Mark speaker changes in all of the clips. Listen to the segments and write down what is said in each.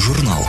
Speaker 1: Аудиожурнал.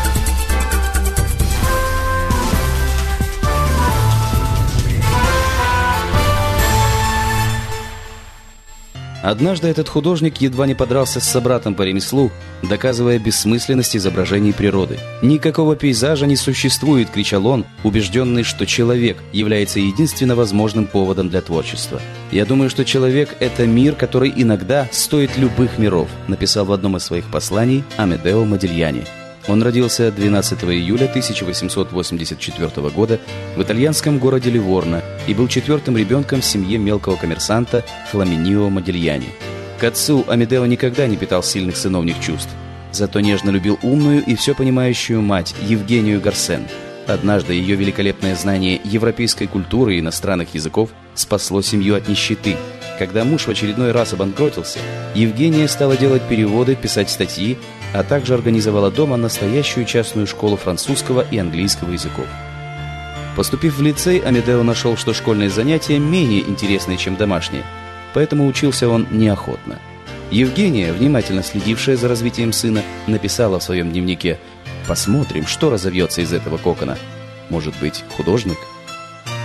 Speaker 2: Однажды этот художник едва не подрался с собратом по ремеслу, доказывая бессмысленность изображений природы. «Никакого пейзажа не существует», — кричал он, убежденный, что человек является единственно возможным поводом для творчества. «Я думаю, что человек — это мир, который иногда стоит любых миров», написал в одном из своих посланий Амедео Модильяни. Он родился 12 июля 1884 года в итальянском городе Ливорно и был четвертым ребенком в семье мелкого коммерсанта Фламинио Модильяни. К отцу Амедео никогда не питал сильных сыновних чувств, зато нежно любил умную и все понимающую мать Евгению Гарсен. Однажды ее великолепное знание европейской культуры и иностранных языков спасло семью от нищеты. Когда муж в очередной раз обанкротился, Евгения стала делать переводы, писать статьи а также организовала дома настоящую частную школу французского и английского языков. Поступив в лицей, Амедео нашел, что школьные занятия менее интересны, чем домашние, поэтому учился он неохотно. Евгения, внимательно следившая за развитием сына, написала в своем дневнике «Посмотрим, что разовьется из этого кокона. Может быть, художник?»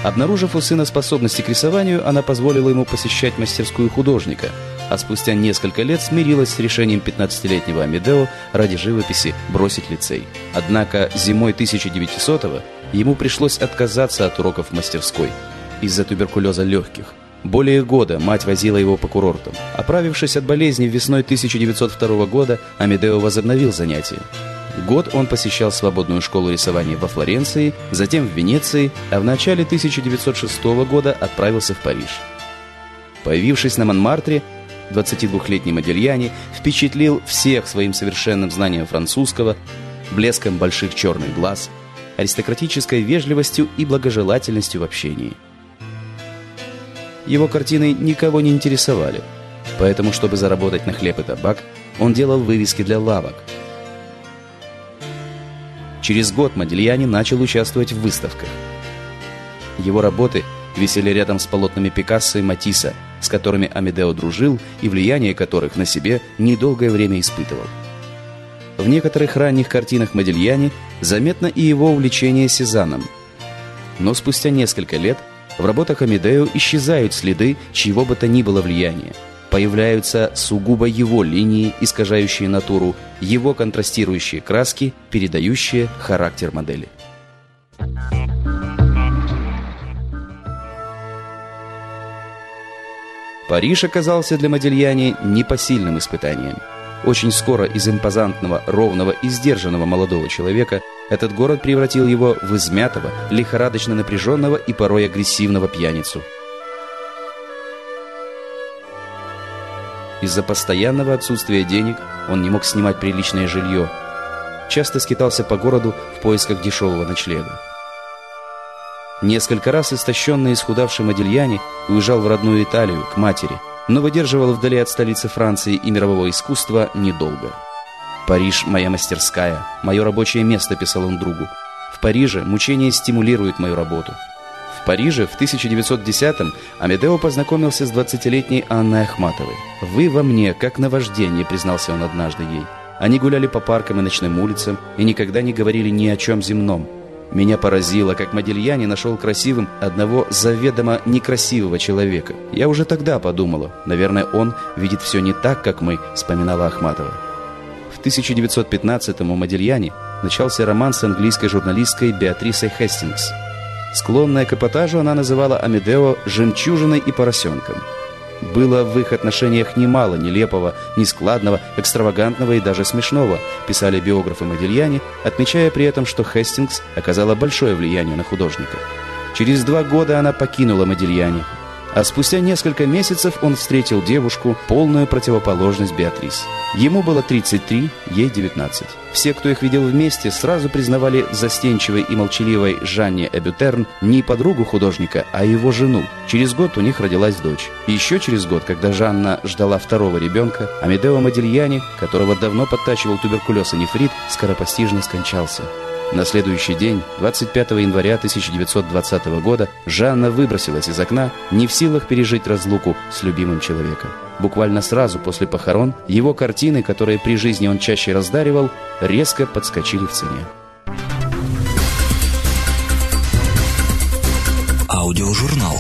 Speaker 2: Обнаружив у сына способности к рисованию, она позволила ему посещать мастерскую художника – а спустя несколько лет смирилась с решением 15-летнего Амедео ради живописи бросить лицей. Однако зимой 1900-го ему пришлось отказаться от уроков в мастерской из-за туберкулеза легких. Более года мать возила его по курортам. Оправившись от болезни весной 1902 года, Амедео возобновил занятия. Год он посещал свободную школу рисования во Флоренции, затем в Венеции, а в начале 1906 года отправился в Париж. Появившись на Монмартре, 22-летний Модельяни впечатлил всех своим совершенным знанием французского, блеском больших черных глаз, аристократической вежливостью и благожелательностью в общении. Его картины никого не интересовали, поэтому, чтобы заработать на хлеб и табак, он делал вывески для лавок. Через год Модельяни начал участвовать в выставках. Его работы висели рядом с полотнами Пикассо и Матисса, с которыми Амедео дружил и влияние которых на себе недолгое время испытывал. В некоторых ранних картинах Модельяни заметно и его увлечение Сезаном. Но спустя несколько лет в работах Амедео исчезают следы чьего бы то ни было влияния. Появляются сугубо его линии, искажающие натуру, его контрастирующие краски, передающие характер модели. Париж оказался для Модельяни непосильным испытанием. Очень скоро из импозантного, ровного и сдержанного молодого человека этот город превратил его в измятого, лихорадочно напряженного и порой агрессивного пьяницу. Из-за постоянного отсутствия денег он не мог снимать приличное жилье. Часто скитался по городу в поисках дешевого ночлега. Несколько раз истощенный и исхудавший Модильяни уезжал в родную Италию, к матери, но выдерживал вдали от столицы Франции и мирового искусства недолго. «Париж – моя мастерская, мое рабочее место», – писал он другу. «В Париже мучение стимулирует мою работу». В Париже в 1910-м Амедео познакомился с 20-летней Анной Ахматовой. «Вы во мне, как наваждение», – признался он однажды ей. Они гуляли по паркам и ночным улицам и никогда не говорили ни о чем земном. Меня поразило, как Модельяне нашел красивым одного заведомо некрасивого человека. Я уже тогда подумала, наверное, он видит все не так, как мы, вспоминала Ахматова. В 1915-м у Модельяне начался роман с английской журналисткой Беатрисой Хестингс. Склонная к эпатажу, она называла Амедео «жемчужиной и поросенком». Было в их отношениях немало нелепого, нескладного, экстравагантного и даже смешного, писали биографы Модельяне, отмечая при этом, что Хестингс оказала большое влияние на художника. Через два года она покинула Модельяне, а спустя несколько месяцев он встретил девушку, полную противоположность Беатрис. Ему было 33, ей 19. Все, кто их видел вместе, сразу признавали застенчивой и молчаливой Жанне Эбютерн не подругу художника, а его жену. Через год у них родилась дочь. Еще через год, когда Жанна ждала второго ребенка, Амедео Модильяни, которого давно подтачивал туберкулез и нефрит, скоропостижно скончался. На следующий день, 25 января 1920 года, Жанна выбросилась из окна, не в силах пережить разлуку с любимым человеком. Буквально сразу после похорон его картины, которые при жизни он чаще раздаривал, резко подскочили в цене.
Speaker 1: Аудиожурнал.